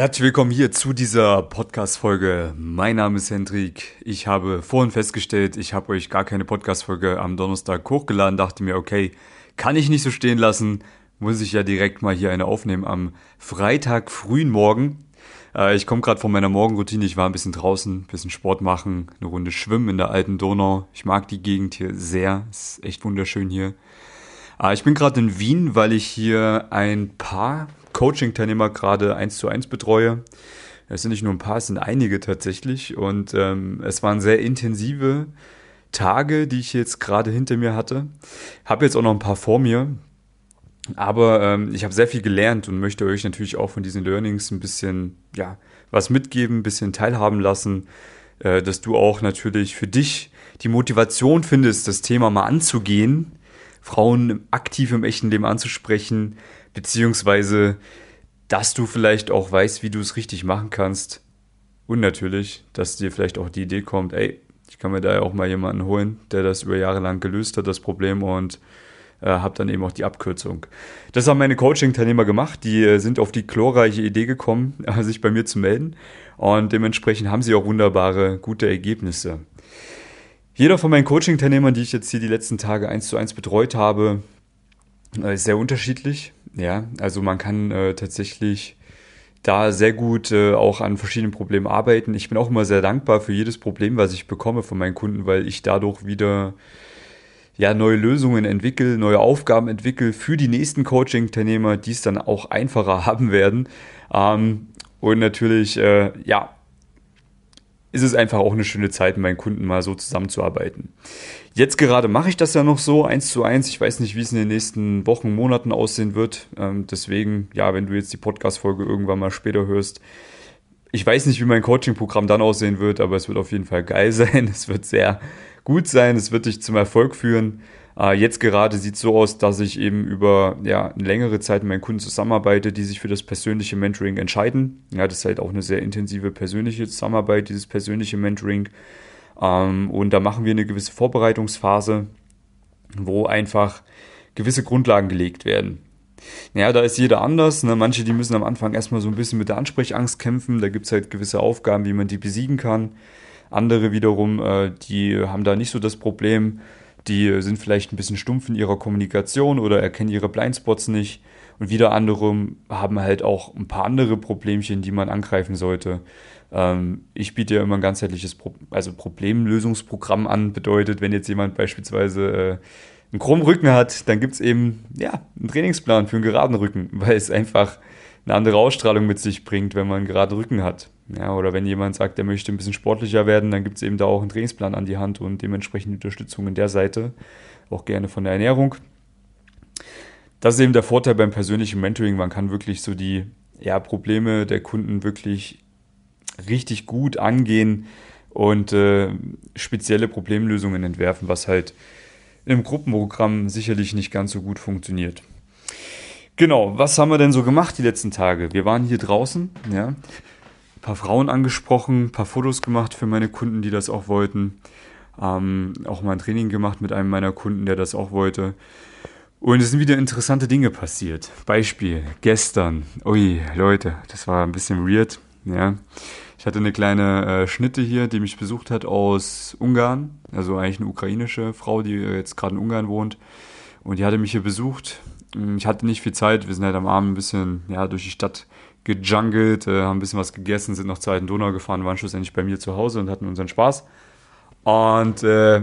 Herzlich willkommen hier zu dieser Podcast-Folge. Mein Name ist Hendrik. Ich habe vorhin festgestellt, ich habe euch gar keine Podcast-Folge am Donnerstag hochgeladen. Dachte mir, okay, kann ich nicht so stehen lassen. Muss ich ja direkt mal hier eine aufnehmen am Freitag frühen Morgen. Äh, ich komme gerade von meiner Morgenroutine. Ich war ein bisschen draußen, ein bisschen Sport machen, eine Runde schwimmen in der alten Donau. Ich mag die Gegend hier sehr. ist echt wunderschön hier. Äh, ich bin gerade in Wien, weil ich hier ein paar Coaching-Teilnehmer gerade eins zu eins betreue. Es sind nicht nur ein paar, es sind einige tatsächlich. Und ähm, es waren sehr intensive Tage, die ich jetzt gerade hinter mir hatte. Habe jetzt auch noch ein paar vor mir. Aber ähm, ich habe sehr viel gelernt und möchte euch natürlich auch von diesen Learnings ein bisschen, ja, was mitgeben, ein bisschen teilhaben lassen, äh, dass du auch natürlich für dich die Motivation findest, das Thema mal anzugehen, Frauen aktiv im echten Leben anzusprechen, beziehungsweise dass du vielleicht auch weißt, wie du es richtig machen kannst. Und natürlich, dass dir vielleicht auch die Idee kommt, ey, ich kann mir da ja auch mal jemanden holen, der das über Jahre lang gelöst hat, das Problem, und äh, habe dann eben auch die Abkürzung. Das haben meine Coaching-Teilnehmer gemacht. Die äh, sind auf die chlorreiche Idee gekommen, sich bei mir zu melden. Und dementsprechend haben sie auch wunderbare, gute Ergebnisse. Jeder von meinen Coaching-Teilnehmern, die ich jetzt hier die letzten Tage eins zu eins betreut habe, äh, ist sehr unterschiedlich. Ja, also man kann äh, tatsächlich da sehr gut äh, auch an verschiedenen Problemen arbeiten. Ich bin auch immer sehr dankbar für jedes Problem, was ich bekomme von meinen Kunden, weil ich dadurch wieder ja, neue Lösungen entwickle, neue Aufgaben entwickle für die nächsten Coaching-Teilnehmer, die es dann auch einfacher haben werden. Ähm, und natürlich, äh, ja, ist es einfach auch eine schöne Zeit, mit meinen Kunden mal so zusammenzuarbeiten. Jetzt gerade mache ich das ja noch so, eins zu eins. Ich weiß nicht, wie es in den nächsten Wochen, Monaten aussehen wird. Ähm, deswegen, ja, wenn du jetzt die Podcast-Folge irgendwann mal später hörst, ich weiß nicht, wie mein Coaching-Programm dann aussehen wird, aber es wird auf jeden Fall geil sein. Es wird sehr gut sein. Es wird dich zum Erfolg führen. Äh, jetzt gerade sieht es so aus, dass ich eben über ja, längere Zeit mit meinen Kunden zusammenarbeite, die sich für das persönliche Mentoring entscheiden. Ja, das ist halt auch eine sehr intensive persönliche Zusammenarbeit, dieses persönliche Mentoring. Ähm, und da machen wir eine gewisse Vorbereitungsphase, wo einfach gewisse Grundlagen gelegt werden. Ja, da ist jeder anders. Ne? Manche, die müssen am Anfang erstmal so ein bisschen mit der Ansprechangst kämpfen. Da gibt es halt gewisse Aufgaben, wie man die besiegen kann. Andere wiederum, äh, die haben da nicht so das Problem die sind vielleicht ein bisschen stumpf in ihrer Kommunikation oder erkennen ihre Blindspots nicht. Und wieder andere haben halt auch ein paar andere Problemchen, die man angreifen sollte. Ähm, ich biete ja immer ein ganzheitliches Pro also Problemlösungsprogramm an. Bedeutet, wenn jetzt jemand beispielsweise äh, einen krummen Rücken hat, dann gibt es eben ja, einen Trainingsplan für einen geraden Rücken, weil es einfach eine andere Ausstrahlung mit sich bringt, wenn man einen geraden Rücken hat. Ja, oder wenn jemand sagt, er möchte ein bisschen sportlicher werden, dann gibt es eben da auch einen Trainingsplan an die Hand und dementsprechend Unterstützung in der Seite, auch gerne von der Ernährung. Das ist eben der Vorteil beim persönlichen Mentoring. Man kann wirklich so die ja, Probleme der Kunden wirklich richtig gut angehen und äh, spezielle Problemlösungen entwerfen, was halt im Gruppenprogramm sicherlich nicht ganz so gut funktioniert. Genau, was haben wir denn so gemacht die letzten Tage? Wir waren hier draußen, ja, ein paar Frauen angesprochen, ein paar Fotos gemacht für meine Kunden, die das auch wollten. Ähm, auch mal ein Training gemacht mit einem meiner Kunden, der das auch wollte. Und es sind wieder interessante Dinge passiert. Beispiel, gestern. Ui, Leute, das war ein bisschen weird. Ja. Ich hatte eine kleine äh, Schnitte hier, die mich besucht hat aus Ungarn. Also eigentlich eine ukrainische Frau, die jetzt gerade in Ungarn wohnt. Und die hatte mich hier besucht hm, ich hatte nicht viel Zeit. Wir sind halt am Abend ein bisschen ja, durch die Stadt gejungelt, äh, haben ein bisschen was gegessen, sind noch zur alten Donau gefahren, waren schlussendlich bei mir zu Hause und hatten unseren Spaß. Und äh,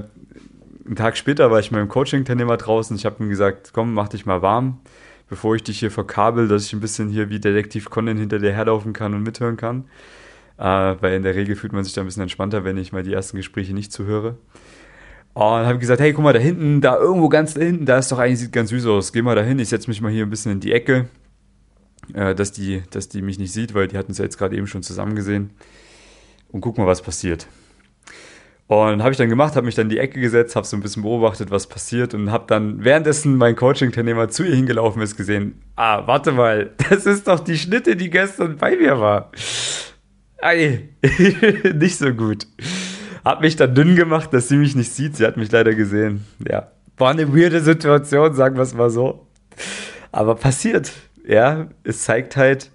einen Tag später war ich mit meinem Coaching-Teilnehmer draußen. Ich habe ihm gesagt, komm, mach dich mal warm, bevor ich dich hier verkabel, dass ich ein bisschen hier wie Detektiv Conan hinter dir herlaufen kann und mithören kann. Äh, weil in der Regel fühlt man sich da ein bisschen entspannter, wenn ich mal die ersten Gespräche nicht zuhöre. Und habe gesagt, hey, guck mal, da hinten, da irgendwo ganz da hinten, da ist doch eigentlich, sieht ganz süß aus. Geh mal da hin, ich setze mich mal hier ein bisschen in die Ecke, äh, dass, die, dass die mich nicht sieht, weil die hatten es ja jetzt gerade eben schon zusammen gesehen. Und guck mal, was passiert. Und habe ich dann gemacht, habe mich dann in die Ecke gesetzt, habe so ein bisschen beobachtet, was passiert und habe dann währenddessen mein Coaching-Teilnehmer zu ihr hingelaufen ist gesehen, ah, warte mal, das ist doch die Schnitte, die gestern bei mir war. Ei, nicht so gut. Hab mich dann dünn gemacht, dass sie mich nicht sieht. Sie hat mich leider gesehen. Ja, war eine weirde Situation, sagen wir es mal so. Aber passiert. Ja, es zeigt halt,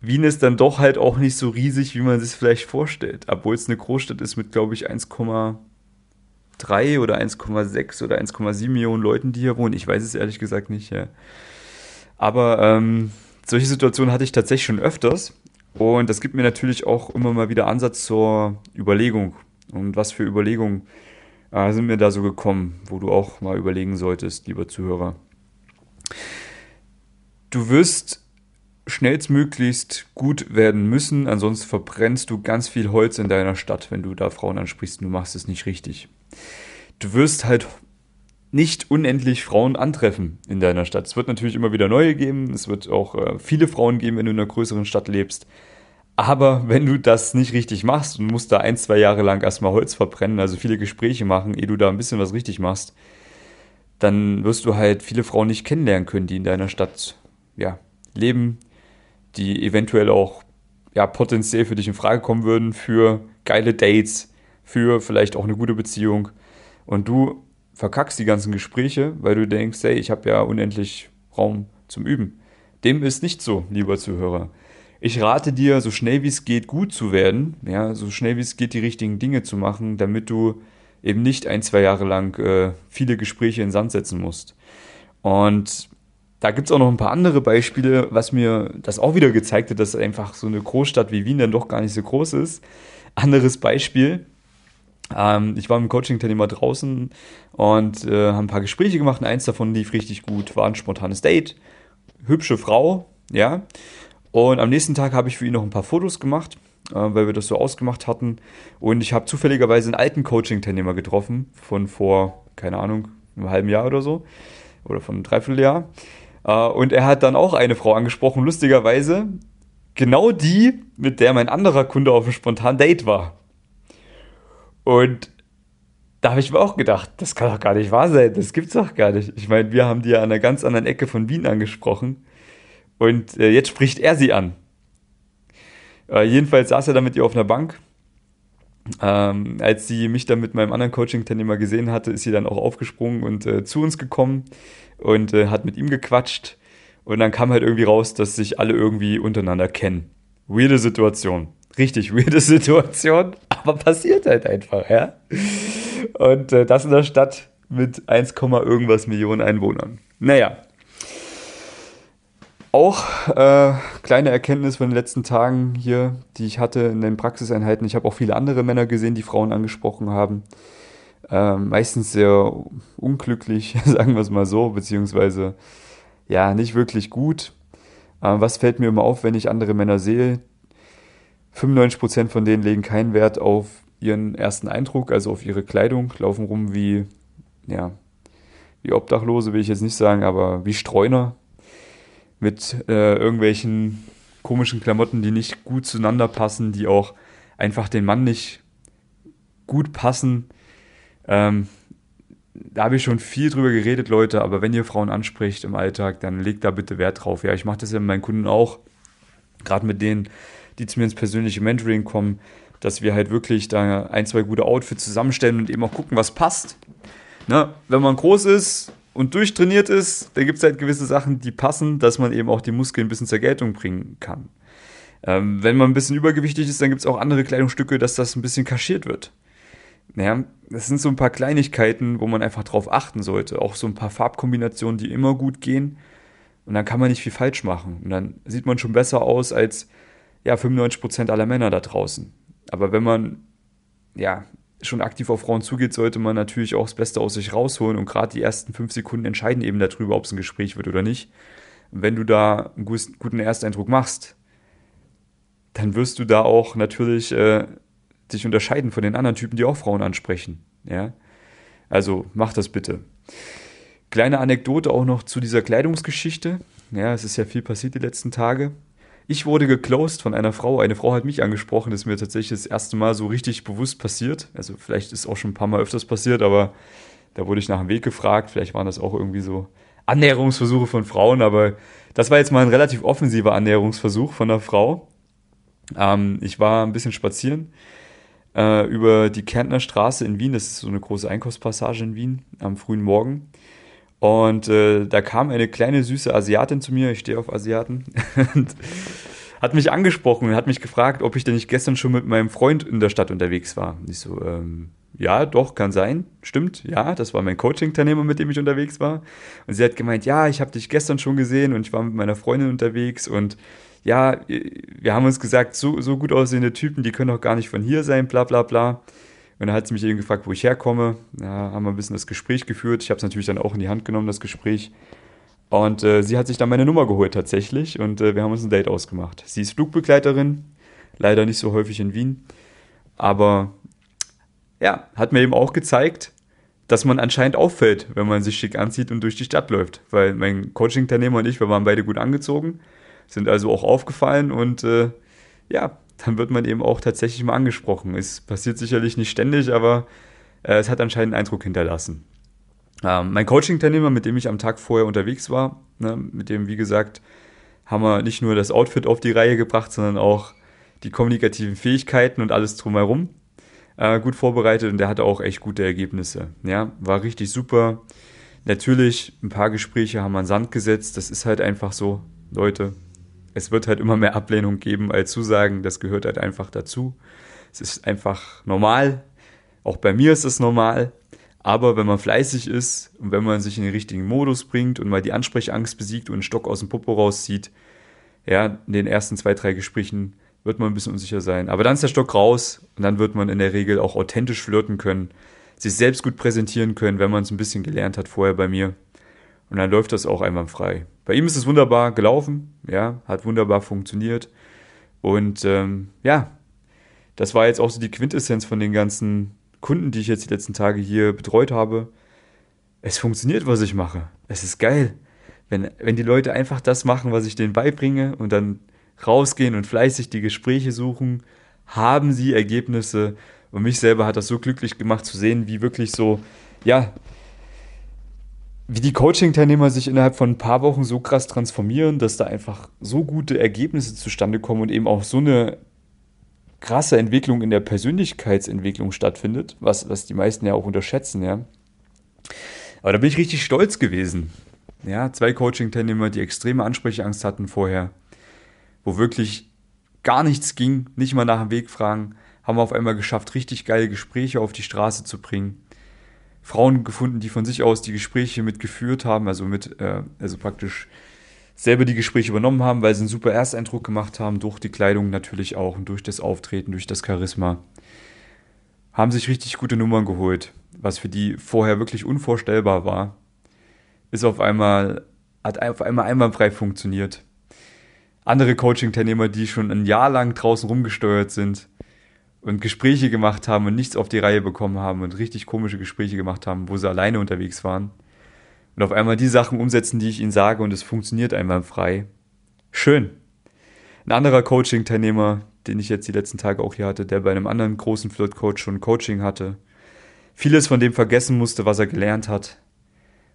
Wien ist dann doch halt auch nicht so riesig, wie man sich vielleicht vorstellt. Obwohl es eine Großstadt ist mit, glaube ich, 1,3 oder 1,6 oder 1,7 Millionen Leuten, die hier wohnen. Ich weiß es ehrlich gesagt nicht. Ja. Aber ähm, solche Situationen hatte ich tatsächlich schon öfters. Und das gibt mir natürlich auch immer mal wieder Ansatz zur Überlegung. Und was für Überlegungen äh, sind mir da so gekommen, wo du auch mal überlegen solltest, lieber Zuhörer. Du wirst schnellstmöglichst gut werden müssen, ansonsten verbrennst du ganz viel Holz in deiner Stadt, wenn du da Frauen ansprichst und du machst es nicht richtig. Du wirst halt nicht unendlich Frauen antreffen in deiner Stadt. Es wird natürlich immer wieder neue geben, es wird auch äh, viele Frauen geben, wenn du in einer größeren Stadt lebst. Aber wenn du das nicht richtig machst und musst da ein, zwei Jahre lang erstmal Holz verbrennen, also viele Gespräche machen, ehe du da ein bisschen was richtig machst, dann wirst du halt viele Frauen nicht kennenlernen können, die in deiner Stadt ja, leben, die eventuell auch ja, potenziell für dich in Frage kommen würden, für geile Dates, für vielleicht auch eine gute Beziehung. Und du verkackst die ganzen Gespräche, weil du denkst, hey, ich habe ja unendlich Raum zum Üben. Dem ist nicht so, lieber Zuhörer. Ich rate dir, so schnell wie es geht, gut zu werden, ja, so schnell wie es geht, die richtigen Dinge zu machen, damit du eben nicht ein, zwei Jahre lang äh, viele Gespräche in Sand setzen musst. Und da gibt es auch noch ein paar andere Beispiele, was mir das auch wieder gezeigt hat, dass einfach so eine Großstadt wie Wien dann doch gar nicht so groß ist. Anderes Beispiel. Ähm, ich war mit dem Coaching-Teilnehmer draußen und äh, haben ein paar Gespräche gemacht. Eins davon lief richtig gut, war ein spontanes Date. Hübsche Frau, ja. Und am nächsten Tag habe ich für ihn noch ein paar Fotos gemacht, äh, weil wir das so ausgemacht hatten. Und ich habe zufälligerweise einen alten Coaching-Teilnehmer getroffen, von vor, keine Ahnung, einem halben Jahr oder so. Oder von einem Dreivierteljahr. Äh, und er hat dann auch eine Frau angesprochen, lustigerweise. Genau die, mit der mein anderer Kunde auf einem spontanen Date war. Und da habe ich mir auch gedacht, das kann doch gar nicht wahr sein, das gibt's doch gar nicht. Ich meine, wir haben die ja an einer ganz anderen Ecke von Wien angesprochen. Und äh, jetzt spricht er sie an. Äh, jedenfalls saß er da mit ihr auf einer Bank. Ähm, als sie mich dann mit meinem anderen Coaching-Teilnehmer gesehen hatte, ist sie dann auch aufgesprungen und äh, zu uns gekommen und äh, hat mit ihm gequatscht. Und dann kam halt irgendwie raus, dass sich alle irgendwie untereinander kennen. Weirde Situation. Richtig weirde Situation, aber passiert halt einfach, ja. Und äh, das in der Stadt mit 1, irgendwas Millionen Einwohnern. Naja. Auch äh, kleine Erkenntnis von den letzten Tagen hier, die ich hatte in den Praxiseinheiten. Ich habe auch viele andere Männer gesehen, die Frauen angesprochen haben äh, meistens sehr unglücklich, sagen wir es mal so, beziehungsweise ja, nicht wirklich gut. Äh, was fällt mir immer auf, wenn ich andere Männer sehe? 95% von denen legen keinen Wert auf ihren ersten Eindruck, also auf ihre Kleidung, laufen rum wie, ja, wie Obdachlose will ich jetzt nicht sagen, aber wie Streuner mit äh, irgendwelchen komischen Klamotten, die nicht gut zueinander passen, die auch einfach den Mann nicht gut passen. Ähm, da habe ich schon viel drüber geredet, Leute, aber wenn ihr Frauen anspricht im Alltag, dann legt da bitte Wert drauf. Ja, ich mache das ja mit meinen Kunden auch, gerade mit denen, die zu mir ins persönliche Mentoring kommen, dass wir halt wirklich da ein, zwei gute Outfits zusammenstellen und eben auch gucken, was passt. Ne? Wenn man groß ist und durchtrainiert ist, dann gibt es halt gewisse Sachen, die passen, dass man eben auch die Muskeln ein bisschen zur Geltung bringen kann. Ähm, wenn man ein bisschen übergewichtig ist, dann gibt es auch andere Kleidungsstücke, dass das ein bisschen kaschiert wird. Naja, das sind so ein paar Kleinigkeiten, wo man einfach drauf achten sollte. Auch so ein paar Farbkombinationen, die immer gut gehen. Und dann kann man nicht viel falsch machen. Und dann sieht man schon besser aus als ja, 95% aller Männer da draußen. Aber wenn man ja schon aktiv auf Frauen zugeht, sollte man natürlich auch das Beste aus sich rausholen. Und gerade die ersten fünf Sekunden entscheiden eben darüber, ob es ein Gespräch wird oder nicht. Wenn du da einen guten Ersteindruck machst, dann wirst du da auch natürlich äh, dich unterscheiden von den anderen Typen, die auch Frauen ansprechen. Ja? Also mach das bitte. Kleine Anekdote auch noch zu dieser Kleidungsgeschichte. Ja, es ist ja viel passiert die letzten Tage. Ich wurde geclosed von einer Frau. Eine Frau hat mich angesprochen. Das ist mir tatsächlich das erste Mal so richtig bewusst passiert. Also vielleicht ist auch schon ein paar Mal öfters passiert, aber da wurde ich nach dem Weg gefragt. Vielleicht waren das auch irgendwie so Annäherungsversuche von Frauen, aber das war jetzt mal ein relativ offensiver Annäherungsversuch von einer Frau. Ähm, ich war ein bisschen spazieren äh, über die Kärntner Straße in Wien. Das ist so eine große Einkaufspassage in Wien am frühen Morgen. Und äh, da kam eine kleine süße Asiatin zu mir. Ich stehe auf Asiaten. und hat mich angesprochen und hat mich gefragt, ob ich denn nicht gestern schon mit meinem Freund in der Stadt unterwegs war. Und ich so, ähm, ja, doch, kann sein. Stimmt, ja, das war mein Coaching-Teilnehmer, mit dem ich unterwegs war. Und sie hat gemeint, ja, ich habe dich gestern schon gesehen und ich war mit meiner Freundin unterwegs und ja, wir haben uns gesagt, so, so gut aussehende Typen, die können doch gar nicht von hier sein, bla bla bla. Und dann hat sie mich eben gefragt, wo ich herkomme. Ja, haben wir ein bisschen das Gespräch geführt. Ich habe es natürlich dann auch in die Hand genommen, das Gespräch. Und äh, sie hat sich dann meine Nummer geholt tatsächlich und äh, wir haben uns ein Date ausgemacht. Sie ist Flugbegleiterin, leider nicht so häufig in Wien, aber ja, hat mir eben auch gezeigt, dass man anscheinend auffällt, wenn man sich schick anzieht und durch die Stadt läuft. Weil mein Coaching-Teilnehmer und ich, wir waren beide gut angezogen, sind also auch aufgefallen und äh, ja, dann wird man eben auch tatsächlich mal angesprochen. Es passiert sicherlich nicht ständig, aber äh, es hat anscheinend einen Eindruck hinterlassen. Ähm, mein Coaching-Teilnehmer, mit dem ich am Tag vorher unterwegs war, ne, mit dem, wie gesagt, haben wir nicht nur das Outfit auf die Reihe gebracht, sondern auch die kommunikativen Fähigkeiten und alles drumherum äh, gut vorbereitet und der hatte auch echt gute Ergebnisse. Ja, war richtig super. Natürlich, ein paar Gespräche haben an Sand gesetzt. Das ist halt einfach so, Leute. Es wird halt immer mehr Ablehnung geben als Zusagen. Das gehört halt einfach dazu. Es ist einfach normal. Auch bei mir ist es normal. Aber wenn man fleißig ist und wenn man sich in den richtigen Modus bringt und mal die Ansprechangst besiegt und einen Stock aus dem Popo rauszieht, ja, in den ersten zwei, drei Gesprächen wird man ein bisschen unsicher sein. Aber dann ist der Stock raus und dann wird man in der Regel auch authentisch flirten können, sich selbst gut präsentieren können, wenn man es ein bisschen gelernt hat vorher bei mir. Und dann läuft das auch einwandfrei. Bei ihm ist es wunderbar gelaufen, ja, hat wunderbar funktioniert. Und ähm, ja, das war jetzt auch so die Quintessenz von den ganzen Kunden, die ich jetzt die letzten Tage hier betreut habe, es funktioniert, was ich mache. Es ist geil. Wenn, wenn die Leute einfach das machen, was ich denen beibringe und dann rausgehen und fleißig die Gespräche suchen, haben sie Ergebnisse. Und mich selber hat das so glücklich gemacht zu sehen, wie wirklich so, ja, wie die Coaching-Teilnehmer sich innerhalb von ein paar Wochen so krass transformieren, dass da einfach so gute Ergebnisse zustande kommen und eben auch so eine krasse Entwicklung in der Persönlichkeitsentwicklung stattfindet, was, was die meisten ja auch unterschätzen, ja. Aber da bin ich richtig stolz gewesen. Ja, zwei Coaching-Teilnehmer, die extreme Ansprechangst hatten vorher, wo wirklich gar nichts ging, nicht mal nach dem Weg fragen, haben wir auf einmal geschafft, richtig geile Gespräche auf die Straße zu bringen. Frauen gefunden, die von sich aus die Gespräche mitgeführt haben, also mit, äh, also praktisch selber die Gespräche übernommen haben, weil sie einen super Ersteindruck gemacht haben, durch die Kleidung natürlich auch und durch das Auftreten, durch das Charisma. Haben sich richtig gute Nummern geholt, was für die vorher wirklich unvorstellbar war. Ist auf einmal, hat auf einmal einwandfrei funktioniert. Andere Coaching-Teilnehmer, die schon ein Jahr lang draußen rumgesteuert sind und Gespräche gemacht haben und nichts auf die Reihe bekommen haben und richtig komische Gespräche gemacht haben, wo sie alleine unterwegs waren, und auf einmal die Sachen umsetzen, die ich ihnen sage und es funktioniert einwandfrei. Schön. Ein anderer Coaching-Teilnehmer, den ich jetzt die letzten Tage auch hier hatte, der bei einem anderen großen Flirt-Coach schon Coaching hatte, vieles von dem vergessen musste, was er gelernt hat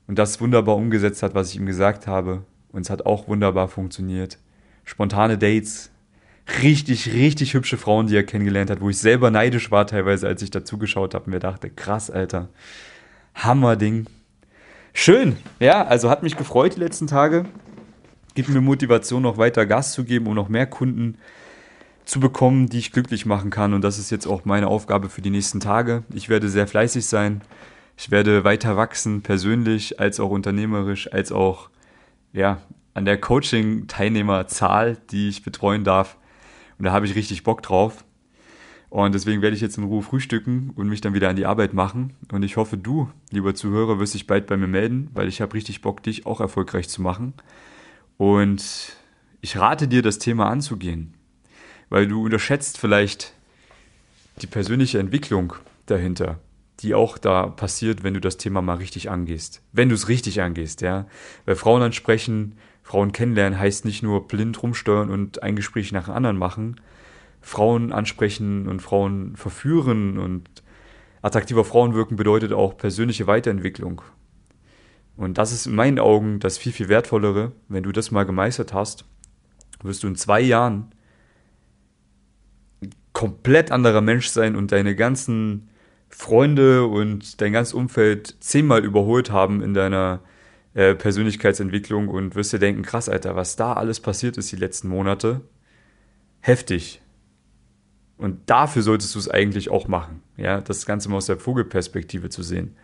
und das wunderbar umgesetzt hat, was ich ihm gesagt habe und es hat auch wunderbar funktioniert. Spontane Dates, richtig, richtig hübsche Frauen, die er kennengelernt hat, wo ich selber neidisch war teilweise, als ich dazugeschaut habe und mir dachte, krass, Alter, Hammerding. Schön, ja, also hat mich gefreut die letzten Tage. Gibt mir Motivation, noch weiter Gas zu geben, um noch mehr Kunden zu bekommen, die ich glücklich machen kann. Und das ist jetzt auch meine Aufgabe für die nächsten Tage. Ich werde sehr fleißig sein. Ich werde weiter wachsen, persönlich als auch unternehmerisch, als auch ja, an der Coaching-Teilnehmerzahl, die ich betreuen darf. Und da habe ich richtig Bock drauf. Und deswegen werde ich jetzt in Ruhe frühstücken und mich dann wieder an die Arbeit machen. Und ich hoffe, du, lieber Zuhörer, wirst dich bald bei mir melden, weil ich habe richtig Bock, dich auch erfolgreich zu machen. Und ich rate dir, das Thema anzugehen, weil du unterschätzt vielleicht die persönliche Entwicklung dahinter, die auch da passiert, wenn du das Thema mal richtig angehst. Wenn du es richtig angehst, ja. Weil Frauen ansprechen, Frauen kennenlernen heißt nicht nur blind rumsteuern und ein Gespräch nach dem anderen machen, Frauen ansprechen und Frauen verführen und attraktiver Frauen wirken bedeutet auch persönliche Weiterentwicklung. Und das ist in meinen Augen das viel, viel wertvollere. Wenn du das mal gemeistert hast, wirst du in zwei Jahren komplett anderer Mensch sein und deine ganzen Freunde und dein ganzes Umfeld zehnmal überholt haben in deiner äh, Persönlichkeitsentwicklung und wirst dir denken, krass, Alter, was da alles passiert ist die letzten Monate heftig. Und dafür solltest du es eigentlich auch machen. Ja, das Ganze mal aus der Vogelperspektive zu sehen.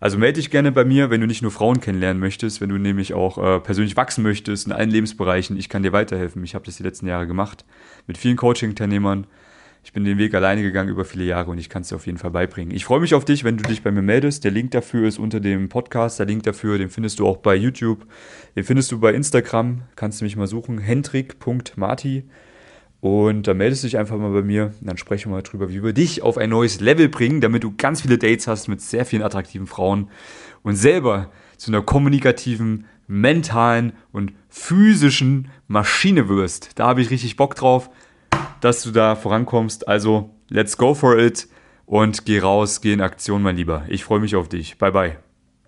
Also melde dich gerne bei mir, wenn du nicht nur Frauen kennenlernen möchtest, wenn du nämlich auch äh, persönlich wachsen möchtest in allen Lebensbereichen. Ich kann dir weiterhelfen. Ich habe das die letzten Jahre gemacht mit vielen Coaching-Teilnehmern. Ich bin den Weg alleine gegangen über viele Jahre und ich kann es dir auf jeden Fall beibringen. Ich freue mich auf dich, wenn du dich bei mir meldest. Der Link dafür ist unter dem Podcast. Der Link dafür, den findest du auch bei YouTube. Den findest du bei Instagram. Kannst du mich mal suchen. hendrik.marti. Und dann meldest du dich einfach mal bei mir. Dann sprechen wir mal drüber, wie wir dich auf ein neues Level bringen, damit du ganz viele Dates hast mit sehr vielen attraktiven Frauen und selber zu einer kommunikativen, mentalen und physischen Maschine wirst. Da habe ich richtig Bock drauf, dass du da vorankommst. Also, let's go for it und geh raus, geh in Aktion, mein Lieber. Ich freue mich auf dich. Bye bye.